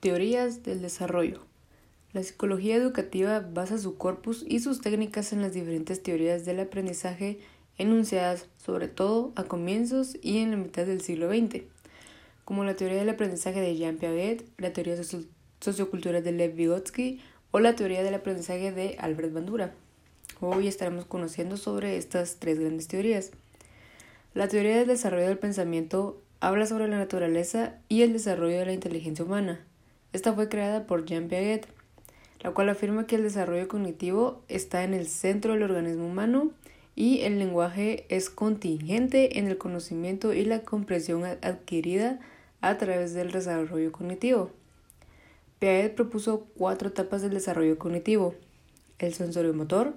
Teorías del desarrollo. La psicología educativa basa su corpus y sus técnicas en las diferentes teorías del aprendizaje enunciadas sobre todo a comienzos y en la mitad del siglo XX, como la teoría del aprendizaje de Jean Piaget, la teoría sociocultural de Lev Vygotsky o la teoría del aprendizaje de Albert Bandura. Hoy estaremos conociendo sobre estas tres grandes teorías. La teoría del desarrollo del pensamiento habla sobre la naturaleza y el desarrollo de la inteligencia humana. Esta fue creada por Jean Piaget, la cual afirma que el desarrollo cognitivo está en el centro del organismo humano y el lenguaje es contingente en el conocimiento y la comprensión adquirida a través del desarrollo cognitivo. Piaget propuso cuatro etapas del desarrollo cognitivo: el sensorio-motor,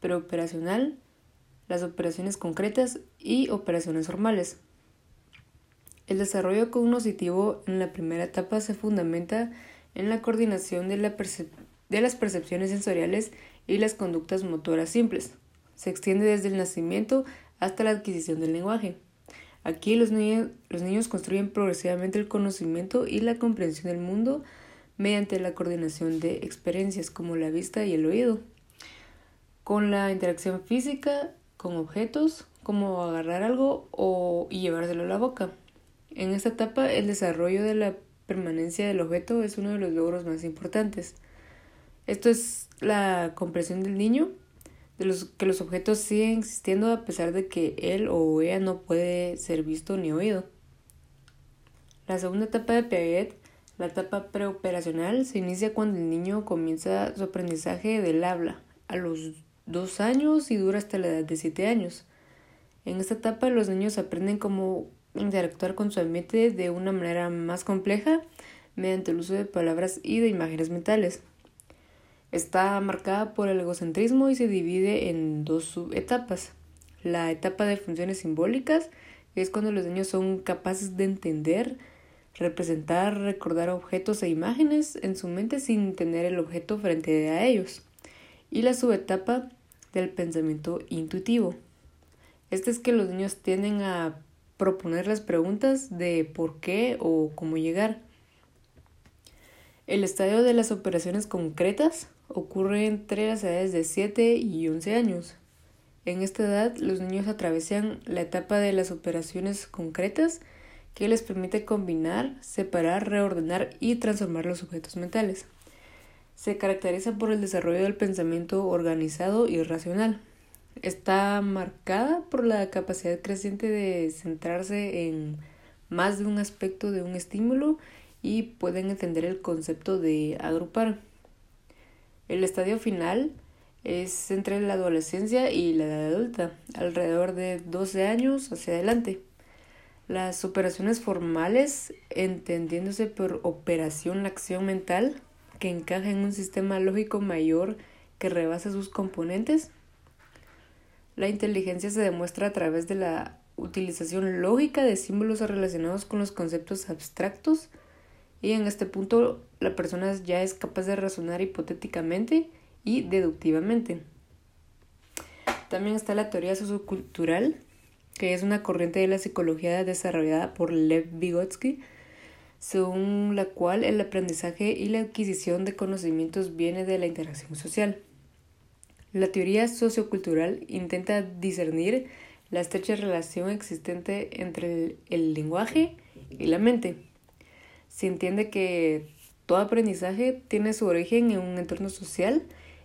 preoperacional, las operaciones concretas y operaciones formales. El desarrollo cognitivo en la primera etapa se fundamenta en la coordinación de, las percepciones sensoriales y las conductas motoras simples. Se extiende desde el nacimiento hasta la adquisición del lenguaje. Aquí los niños, los niños construyen progresivamente el conocimiento y la comprensión del mundo mediante la coordinación de experiencias como la vista y el oído, con la interacción física con objetos, como agarrar algo o, y llevárselo a la boca. En esta etapa, el desarrollo de la permanencia del objeto es uno de los logros más importantes. Esto es la comprensión del niño, de los que los objetos siguen existiendo a pesar de que él o ella no puede ser visto ni oído. La segunda etapa de Piaget, la etapa preoperacional, se inicia cuando el niño comienza su aprendizaje del habla a los dos años y dura hasta la edad de siete años. En esta etapa los niños aprenden cómo interactuar con su ambiente de una manera más compleja mediante el uso de palabras y de imágenes mentales. Está marcada por el egocentrismo y se divide en dos subetapas. La etapa de funciones simbólicas es cuando los niños son capaces de entender, representar, recordar objetos e imágenes en su mente sin tener el objeto frente a ellos. Y la subetapa del pensamiento intuitivo. Este es que los niños tienden a proponer las preguntas de por qué o cómo llegar. El estadio de las operaciones concretas ocurre entre las edades de 7 y 11 años. En esta edad los niños atravesan la etapa de las operaciones concretas que les permite combinar, separar, reordenar y transformar los objetos mentales. Se caracteriza por el desarrollo del pensamiento organizado y racional está marcada por la capacidad creciente de centrarse en más de un aspecto de un estímulo y pueden entender el concepto de agrupar. El estadio final es entre la adolescencia y la edad adulta, alrededor de 12 años hacia adelante. Las operaciones formales, entendiéndose por operación la acción mental, que encaja en un sistema lógico mayor que rebasa sus componentes, la inteligencia se demuestra a través de la utilización lógica de símbolos relacionados con los conceptos abstractos y en este punto la persona ya es capaz de razonar hipotéticamente y deductivamente. También está la teoría sociocultural, que es una corriente de la psicología desarrollada por Lev Vygotsky, según la cual el aprendizaje y la adquisición de conocimientos viene de la interacción social. La teoría sociocultural intenta discernir la estrecha relación existente entre el, lenguaje y la mente. Se entiende que todo aprendizaje tiene su origen en un entorno social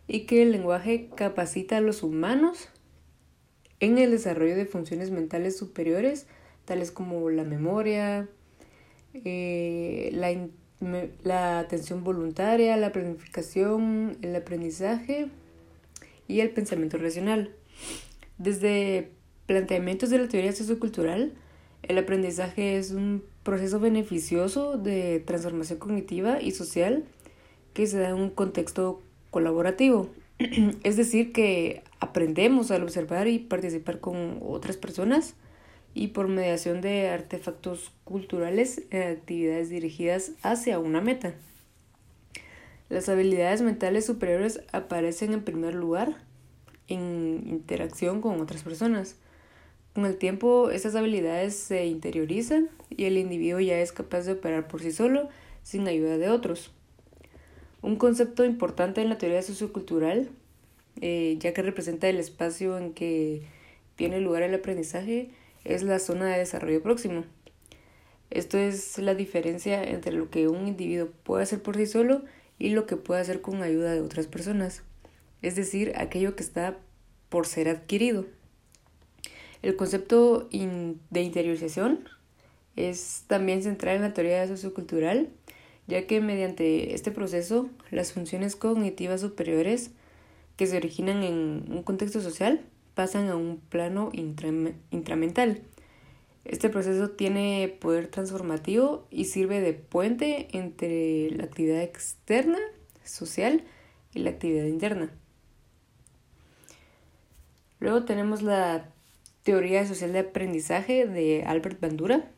y que el lenguaje capacita a los humanos en el desarrollo de funciones mentales superiores, tales como la memoria, eh, la, la atención voluntaria, la planificación, el aprendizaje y el pensamiento racional. Desde planteamientos de la teoría sociocultural, el aprendizaje es un proceso beneficioso de transformación cognitiva y social que se da en un contexto colaborativo. es decir, que aprendemos al observar y participar con otras personas y por mediación de artefactos culturales en actividades dirigidas hacia una meta. Las habilidades mentales superiores aparecen en primer lugar en interacción con otras personas, Con el tiempo, estas habilidades se interiorizan y el individuo ya es capaz de operar por sí solo sin ayuda de otros. Un concepto importante en la teoría sociocultural, eh, ya que representa el espacio en que tiene lugar el aprendizaje, es la zona de desarrollo próximo. Esto es la diferencia entre lo que un individuo puede hacer por sí solo y lo que puede hacer con ayuda de otras personas, es decir, aquello que está por ser adquirido. El concepto de interiorización es también central en la teoría sociocultural, ya que mediante este proceso las funciones cognitivas superiores que se originan en un contexto social pasan a un plano intramental. Este proceso tiene poder transformativo y sirve de puente entre la actividad externa, social, y la actividad interna. Luego tenemos la teoría social de aprendizaje de Albert Bandura,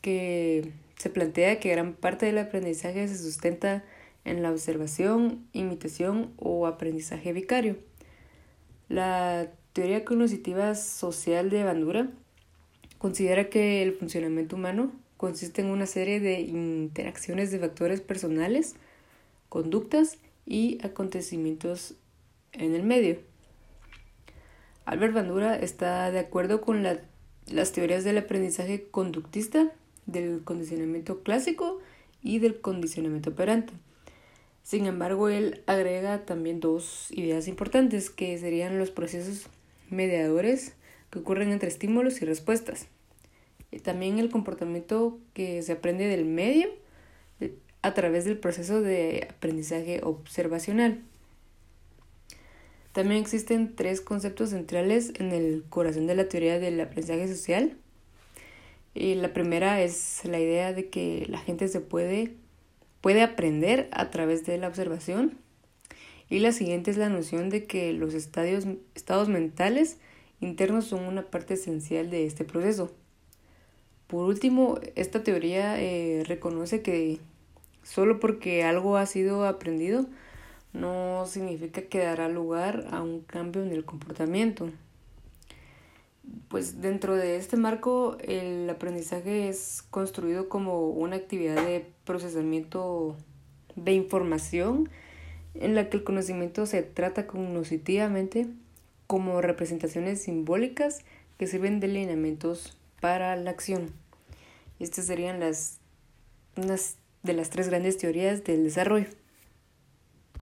que se plantea que gran parte del aprendizaje se sustenta en la observación, imitación o aprendizaje vicario. La teoría cognitiva social de Bandura considera que el funcionamiento humano consiste en una serie de interacciones de factores personales, conductas y acontecimientos en el medio. Albert Bandura está de acuerdo con las teorías del aprendizaje conductista, del condicionamiento clásico y del condicionamiento operante. Sin embargo, él agrega también dos ideas importantes que serían los procesos mediadores que ocurren entre estímulos y respuestas. Y también el comportamiento que se aprende del medio a través del proceso de aprendizaje observacional. También existen tres conceptos centrales en el corazón de la teoría del aprendizaje social. Y la primera es la idea de que la gente se puede, puede aprender a través de la observación. Y la siguiente es la noción de que los estadios, estados mentales internos son una parte esencial de este proceso. Por último, esta teoría eh, reconoce que solo porque algo ha sido aprendido, no significa que dará lugar a un cambio en el comportamiento. Pues dentro de este marco el aprendizaje es construido como una actividad de procesamiento de información en la que el conocimiento se trata cognitivamente como representaciones simbólicas que sirven de lineamientos para la acción. Estas serían las unas de las tres grandes teorías del desarrollo.